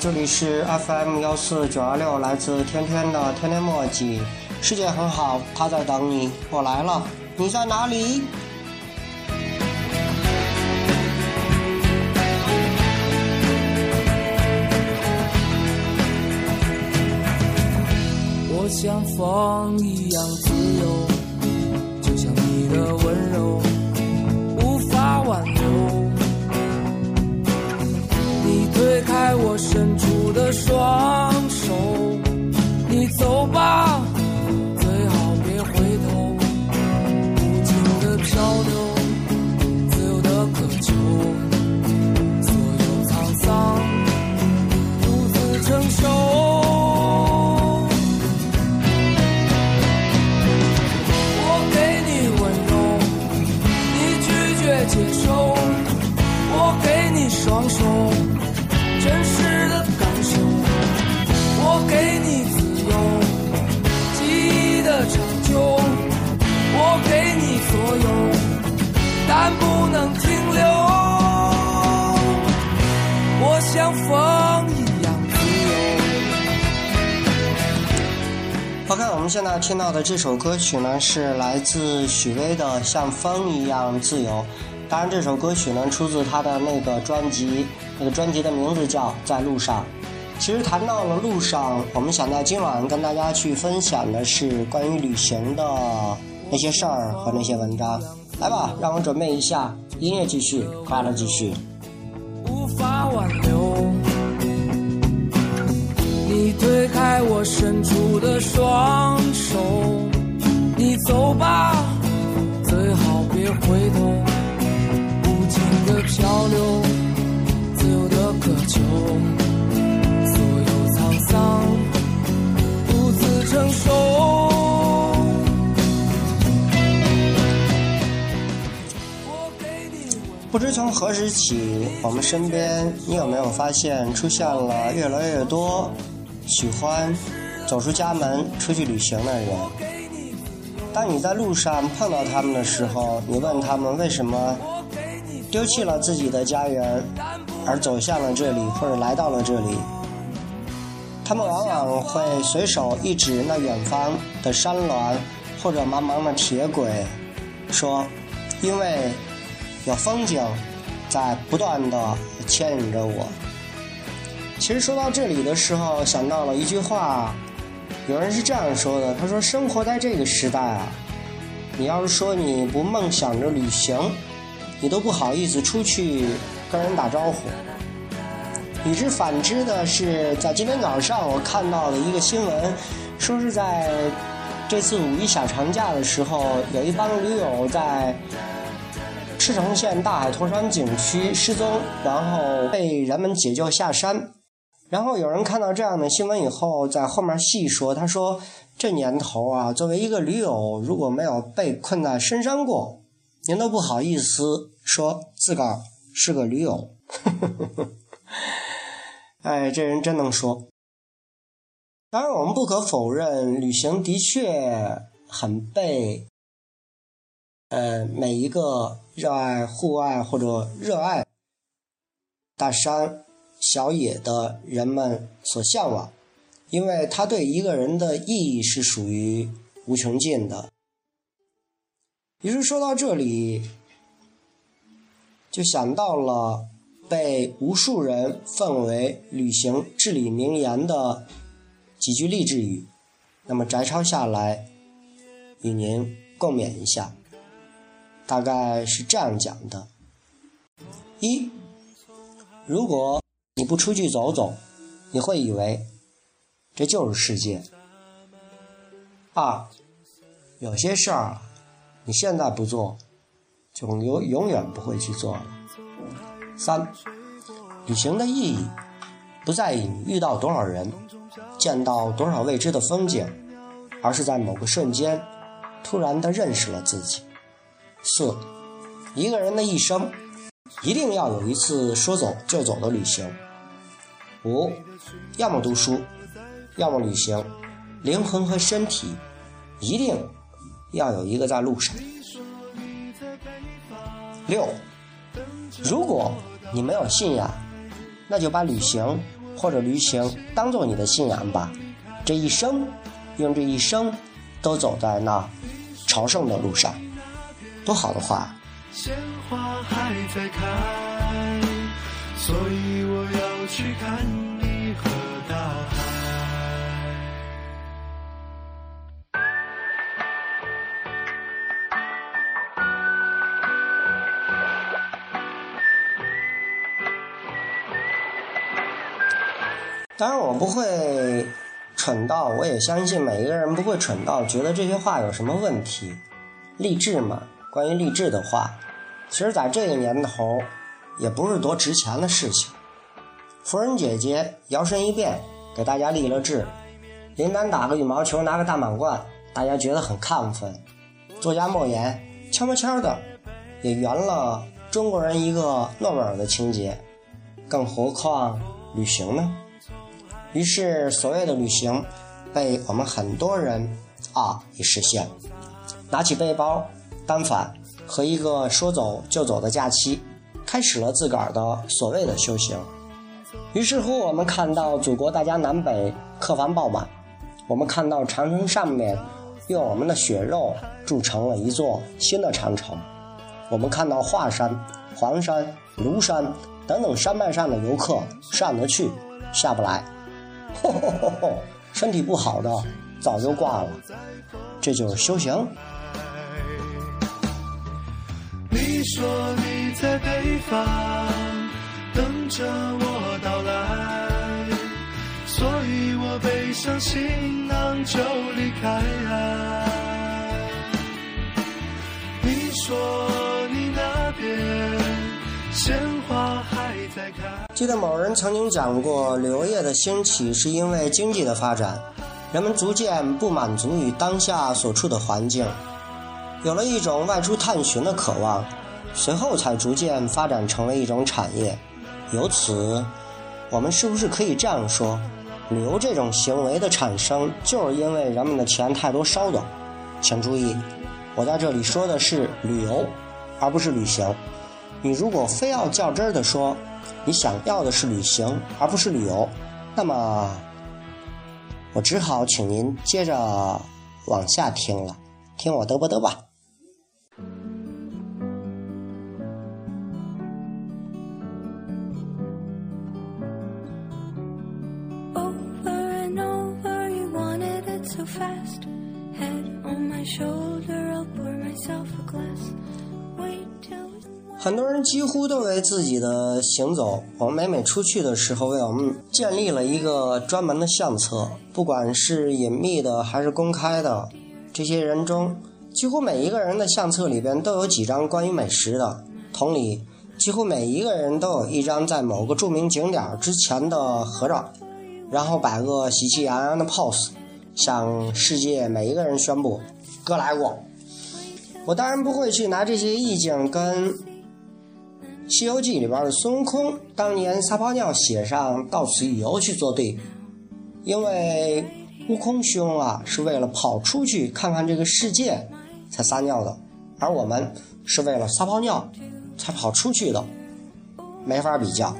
这里是 FM 幺四九二六，来自天天的天天墨迹。世界很好，他在等你，我来了，你在哪里？我像风一样自由，就像你的温柔无法挽留。你推开我伸出的但不能停留。我像风一样自由。OK，我们现在听到的这首歌曲呢，是来自许巍的《像风一样自由》。当然，这首歌曲呢出自他的那个专辑，那个专辑的名字叫《在路上》。其实谈到了路上，我们想在今晚跟大家去分享的是关于旅行的那些事儿和那些文章。来吧，让我准备一下，音乐继续，快乐继续。无法挽留。你推开我伸出的双手，你走吧，最好别回头。无尽的漂流，自由的渴求，所有沧桑独自承受。不知从何时起，我们身边，你有没有发现出现了越来越多喜欢走出家门出去旅行的人？当你在路上碰到他们的时候，你问他们为什么丢弃了自己的家园，而走向了这里，或者来到了这里，他们往往会随手一指那远方的山峦或者茫茫的铁轨，说：“因为。”有风景在不断的牵引着我。其实说到这里的时候，想到了一句话，有人是这样说的：“他说，生活在这个时代啊，你要是说你不梦想着旅行，你都不好意思出去跟人打招呼。”与之反之的是，在今天早上我看到了一个新闻，说是在这次五一小长假的时候，有一帮驴友在。赤城县大海驼山景区失踪，然后被人们解救下山。然后有人看到这样的新闻以后，在后面细说：“他说这年头啊，作为一个驴友，如果没有被困在深山过，您都不好意思说自个儿是个驴友。”哎，这人真能说。当然，我们不可否认，旅行的确很被。呃，每一个热爱户外或者热爱大山小野的人们所向往，因为它对一个人的意义是属于无穷尽的。于是说到这里，就想到了被无数人奉为旅行至理名言的几句励志语，那么摘抄下来，与您共勉一下。大概是这样讲的：一，如果你不出去走走，你会以为这就是世界；二，有些事儿你现在不做，就永永远不会去做了；三，旅行的意义不在于你遇到多少人，见到多少未知的风景，而是在某个瞬间，突然的认识了自己。四，一个人的一生一定要有一次说走就走的旅行。五，要么读书，要么旅行，灵魂和身体一定要有一个在路上。六，如果你没有信仰，那就把旅行或者旅行当做你的信仰吧。这一生，用这一生都走在那朝圣的路上，多好的话！鲜花还在开，所以我要去看你和大海。当然，我不会蠢到，我也相信每一个人不会蠢到觉得这些话有什么问题。励志嘛，关于励志的话，其实在这个年头也不是多值钱的事情。夫人姐姐摇身一变给大家立了志，林丹打个羽毛球拿个大满贯，大家觉得很亢奋。作家莫言悄悄悄的也圆了中国人一个诺贝尔的情节，更何况旅行呢？于是，所谓的旅行被我们很多人啊已实现。拿起背包，单反和一个说走就走的假期，开始了自个儿的所谓的修行。于是乎，我们看到祖国大江南北客房爆满，我们看到长城上面用我们的血肉筑成了一座新的长城，我们看到华山、黄山、庐山等等山脉上的游客上得去，下不来。吼吼吼吼！身体不好的早就挂了，这就是修行。你说你在北方等着我到来，所以我背上行囊就离开。你说你那边鲜花还在开。记得某人曾经讲过，旅游业的兴起是因为经济的发展，人们逐渐不满足于当下所处的环境，有了一种外出探寻的渴望，随后才逐渐发展成为一种产业。由此，我们是不是可以这样说，旅游这种行为的产生，就是因为人们的钱太多烧的？请注意，我在这里说的是旅游，而不是旅行。你如果非要较真儿的说，你想要的是旅行，而不是旅游，那么我只好请您接着往下听了，听我嘚啵嘚吧。很多人几乎都为自己的行走，我们每每出去的时候，为我们建立了一个专门的相册，不管是隐秘的还是公开的。这些人中，几乎每一个人的相册里边都有几张关于美食的。同理，几乎每一个人都有一张在某个著名景点之前的合照，然后摆个喜气洋洋的 pose，向世界每一个人宣布：“哥来过。”我当然不会去拿这些意境跟《西游记》里边的孙悟空当年撒泡尿写上“到此一游”去做对比，因为悟空兄啊是为了跑出去看看这个世界才撒尿的，而我们是为了撒泡尿才跑出去的，没法比较。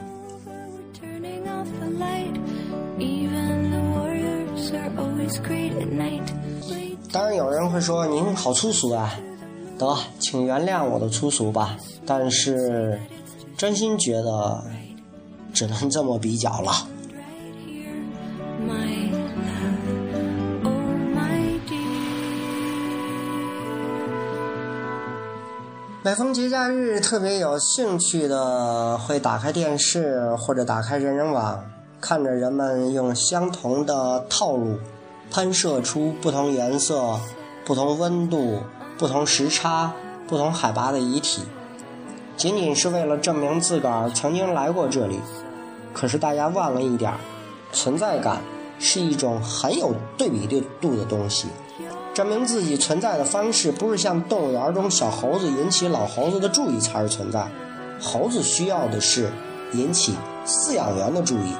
当然有人会说您好粗俗啊，得，请原谅我的粗俗吧。但是，真心觉得只能这么比较了。每逢节假日，特别有兴趣的会打开电视或者打开人人网，看着人们用相同的套路喷射出不同颜色、不同温度、不同时差、不同海拔的遗体，仅仅是为了证明自个儿曾经来过这里。可是大家忘了一点儿，存在感是一种很有对比度的东西。证明自己存在的方式不是像动物园中小猴子引起老猴子的注意才是存在，猴子需要的是引起饲养员的注意，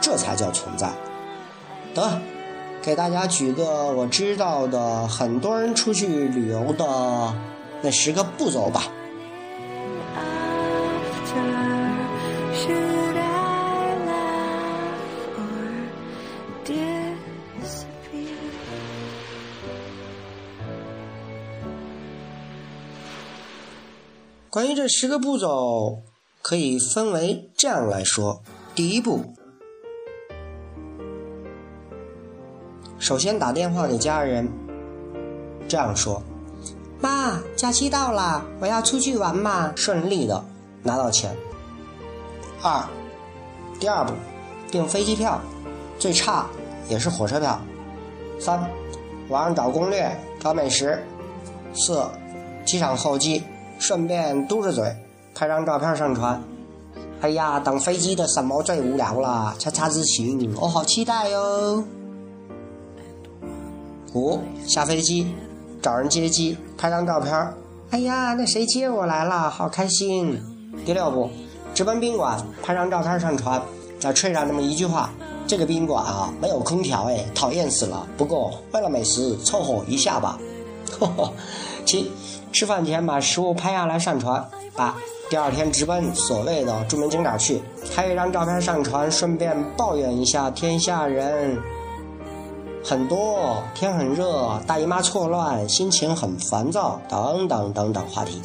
这才叫存在。得，给大家举个我知道的很多人出去旅游的那十个步骤吧。关于这十个步骤可以分为这样来说。第一步首先打电话给家人，这样说：“妈，假期到了，我要出去玩嘛。”顺利的拿到钱。二，第二步，订飞机票，最差也是火车票。三，网上找攻略，找美食。四，机场候机，顺便嘟着嘴拍张照片上传。哎呀，等飞机的什么最无聊了？恰恰之情，我好期待哟。五，下飞机，找人接机，拍张照片。哎呀，那谁接我来了？好开心。第六步，直奔宾馆，拍张照片上传，再吹上那么一句话：这个宾馆啊，没有空调哎，讨厌死了。不过为了美食，凑合一下吧。七，吃饭前把食物拍下来上传。八，第二天直奔所谓的著名景点去，拍一张照片上传，顺便抱怨一下天下人。很多天很热，大姨妈错乱，心情很烦躁，等等等等话题。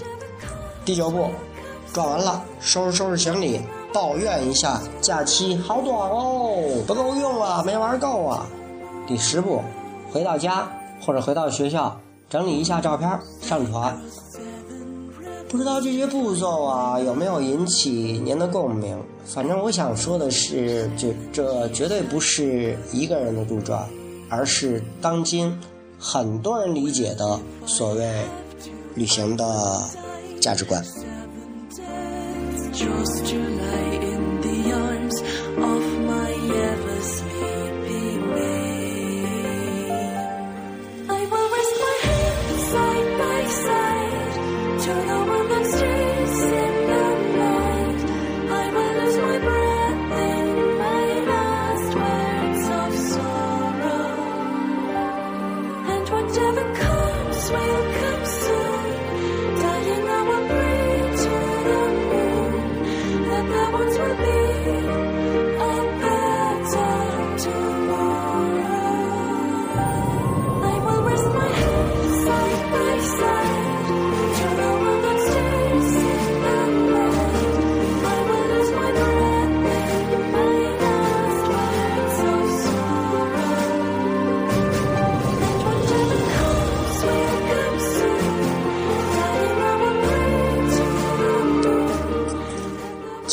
第九步，转完了，收拾收拾行李，抱怨一下假期好短哦，不够用啊，没玩够啊。第十步，回到家或者回到学校，整理一下照片上传。不知道这些步骤啊有没有引起您的共鸣？反正我想说的是，这这绝对不是一个人的杜撰。而是当今很多人理解的所谓旅行的价值观。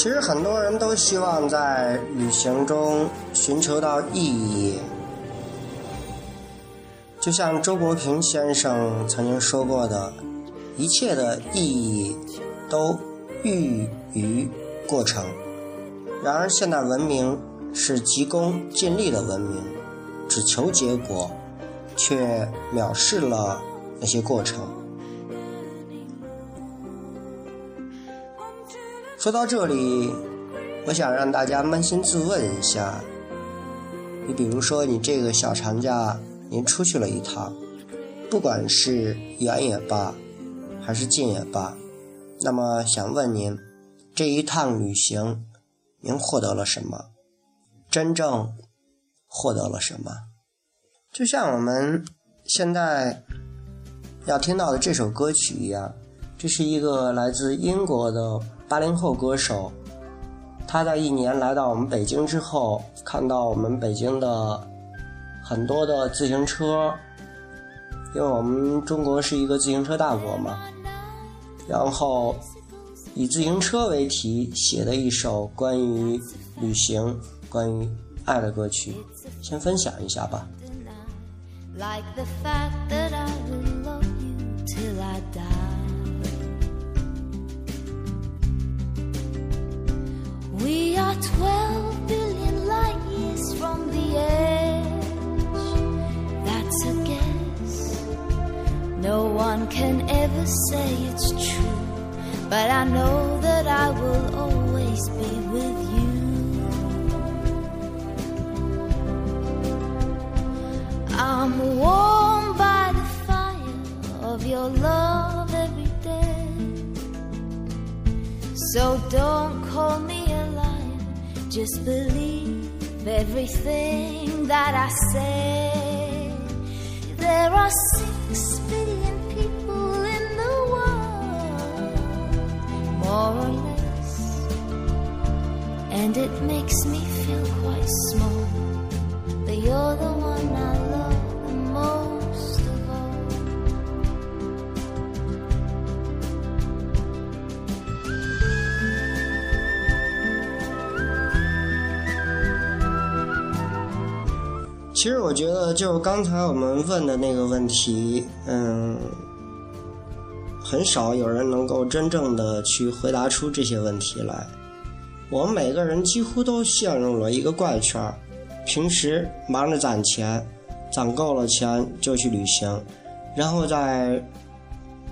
其实很多人都希望在旅行中寻求到意义，就像周国平先生曾经说过的：“一切的意义都寓于过程。”然而，现代文明是急功近利的文明，只求结果，却藐视了那些过程。说到这里，我想让大家扪心自问一下：你比如说，你这个小长假您出去了一趟，不管是远也罢，还是近也罢，那么想问您，这一趟旅行您获得了什么？真正获得了什么？就像我们现在要听到的这首歌曲一样，这是一个来自英国的八零后歌手。他在一年来到我们北京之后，看到我们北京的很多的自行车，因为我们中国是一个自行车大国嘛，然后以自行车为题写的一首关于旅行、关于爱的歌曲，先分享一下吧。Like the fact that I will love you till I die. Say it's true. But I know that I will always be with you. I'm warmed by the fire of your love every day. So don't call me a liar, just believe everything that I say. There are more or less. And it makes me feel quite small. But you're the one I love the most of all. 其实我觉得，就刚才我们问的那个问题，嗯。很少有人能够真正的去回答出这些问题来。我们每个人几乎都陷入了一个怪圈，平时忙着攒钱，攒够了钱就去旅行，然后在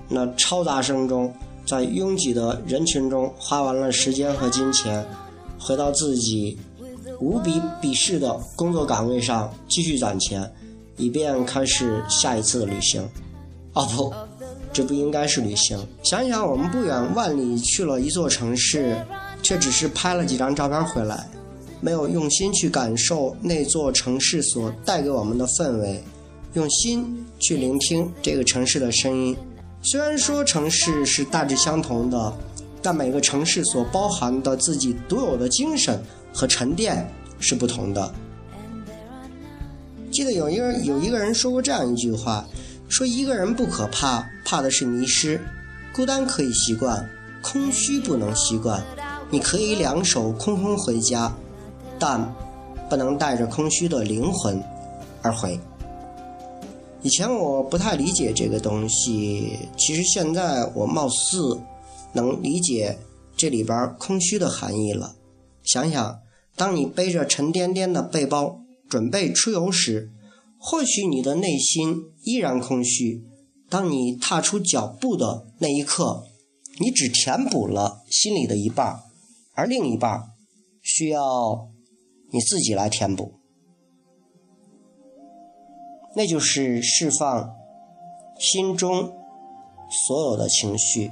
那嘈杂声中，在拥挤的人群中花完了时间和金钱，回到自己无比鄙视的工作岗位上继续攒钱，以便开始下一次的旅行。哦不，这不应该是旅行。想想我们不远万里去了一座城市，却只是拍了几张照片回来，没有用心去感受那座城市所带给我们的氛围，用心去聆听这个城市的声音。虽然说城市是大致相同的，但每个城市所包含的自己独有的精神和沉淀是不同的。记得有一个有一个人说过这样一句话，说一个人不可怕，怕的是迷失。孤单可以习惯，空虚不能习惯。你可以两手空空回家，但不能带着空虚的灵魂而回。以前我不太理解这个东西，其实现在我貌似能理解这里边空虚的含义了。想想，当你背着沉甸甸的背包准备出游时，或许你的内心依然空虚。当你踏出脚步的那一刻，你只填补了心里的一半，而另一半需要你自己来填补。那就是释放心中所有的情绪。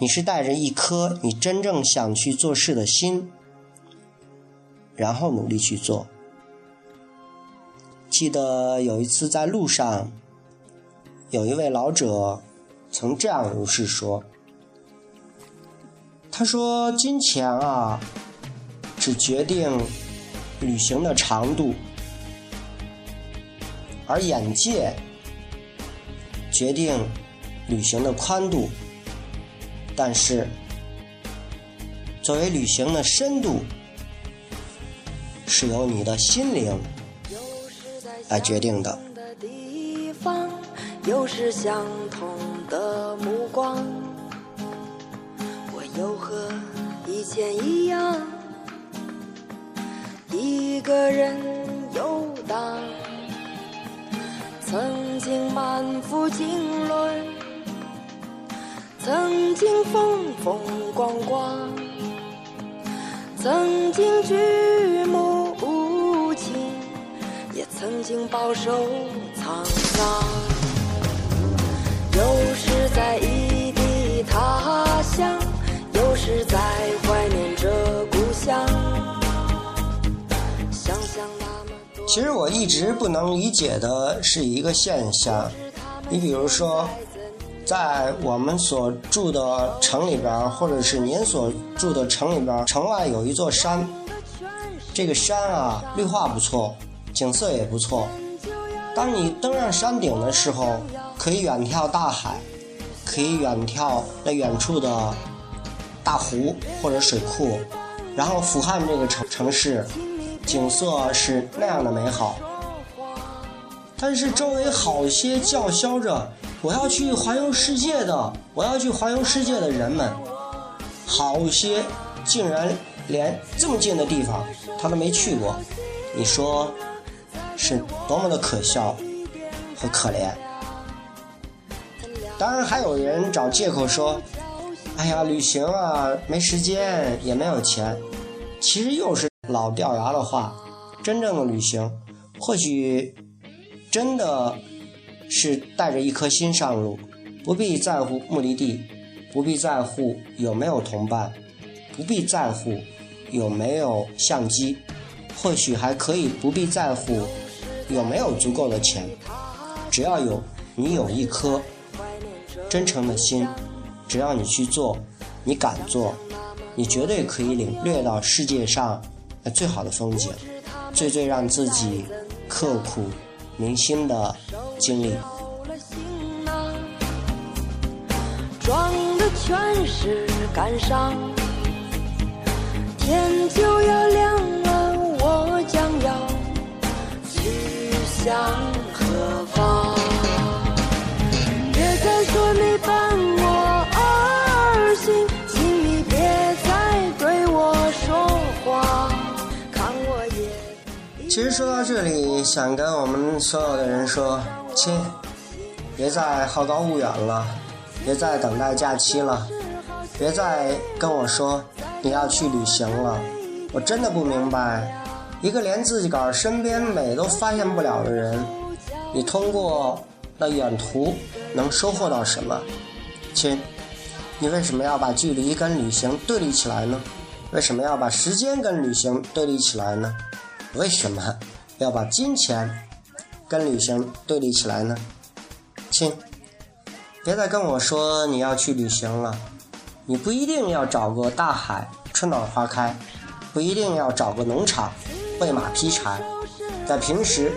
你是带着一颗你真正想去做事的心，然后努力去做。记得有一次在路上，有一位老者曾这样如是说：“他说，金钱啊，只决定旅行的长度。”而眼界决定旅行的宽度，但是作为旅行的深度，是由你的心灵来决定的。地方，又是相同的目光。我又和以前一样，一个人游荡。曾经满腹经纶，曾经风风光光，曾经举目，曾经饱受沧桑。又是在异地他乡，又是在怀念着故乡。想想那么多。其实我一直不能理解的是一个现象，你比如说，在我们所住的城里边，或者是您所住的城里边，城外有一座山，这个山啊，绿化不错，景色也不错。当你登上山顶的时候，可以远眺大海，可以远眺那远处的大湖或者水库，然后俯瞰这个城城市，景色是那样的美好。但是周围好些叫嚣着我要去环游世界的，我要去环游世界的人们，好些竟然连这么近的地方他都没去过，你说是多么的可笑和可怜。当然还有人找借口说，哎呀，旅行啊，没时间，也没有钱。其实又是老掉牙的话，真正的旅行，或许真的是带着一颗心上路，不必在乎目的地，不必在乎有没有同伴，不必在乎有没有相机，或许还可以不必在乎有没有足够的钱，只要有你有一颗真诚的心，只要你去做，你敢做，你绝对可以领略到世界上最好的风景，最最让自己刻骨铭心的经历。装的全是感伤。天就要亮向何方？别再说没伴我而行，请你别再对我说谎，其实说到这里，想跟我们所有的人说，亲，别再好高骛远了，别再等待假期了，别再跟我说你要去旅行了。我真的不明白，一个连自己个儿身边美都发现不了的人，你通过那远途能收获到什么？亲，你为什么要把距离跟旅行对立起来呢？为什么要把时间跟旅行对立起来呢？为什么要把金钱跟旅行对立起来呢？亲，别再跟我说你要去旅行了，你不一定要找个大海春暖花开，不一定要找个农场喂马劈柴。在平时，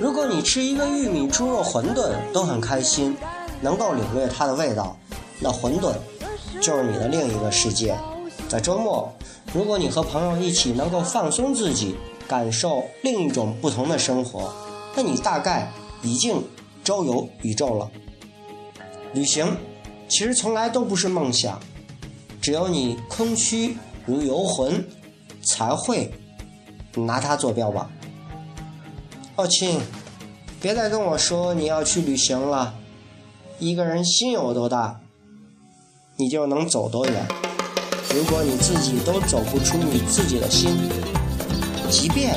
如果你吃一个玉米猪肉馄饨都很开心，能够领略它的味道，那馄饨就是你的另一个世界。在周末，如果你和朋友一起能够放松自己，感受另一种不同的生活，那你大概已经周游宇宙了。旅行其实从来都不是梦想，只有你空虚如游魂，才会拿它坐标吧。哦，亲，别再跟我说你要去旅行了。一个人心有多大，你就能走多远。如果你自己都走不出你自己的心，即便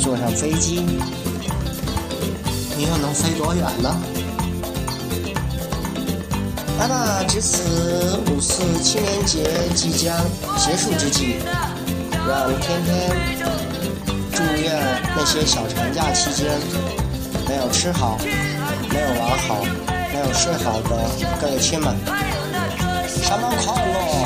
坐上飞机，你又能飞多远呢？来吧，值此五四青年节即将结束之际，让天天祝愿那些小长假期间没有吃好、没有玩好、没有睡好的各位亲们，上班快乐！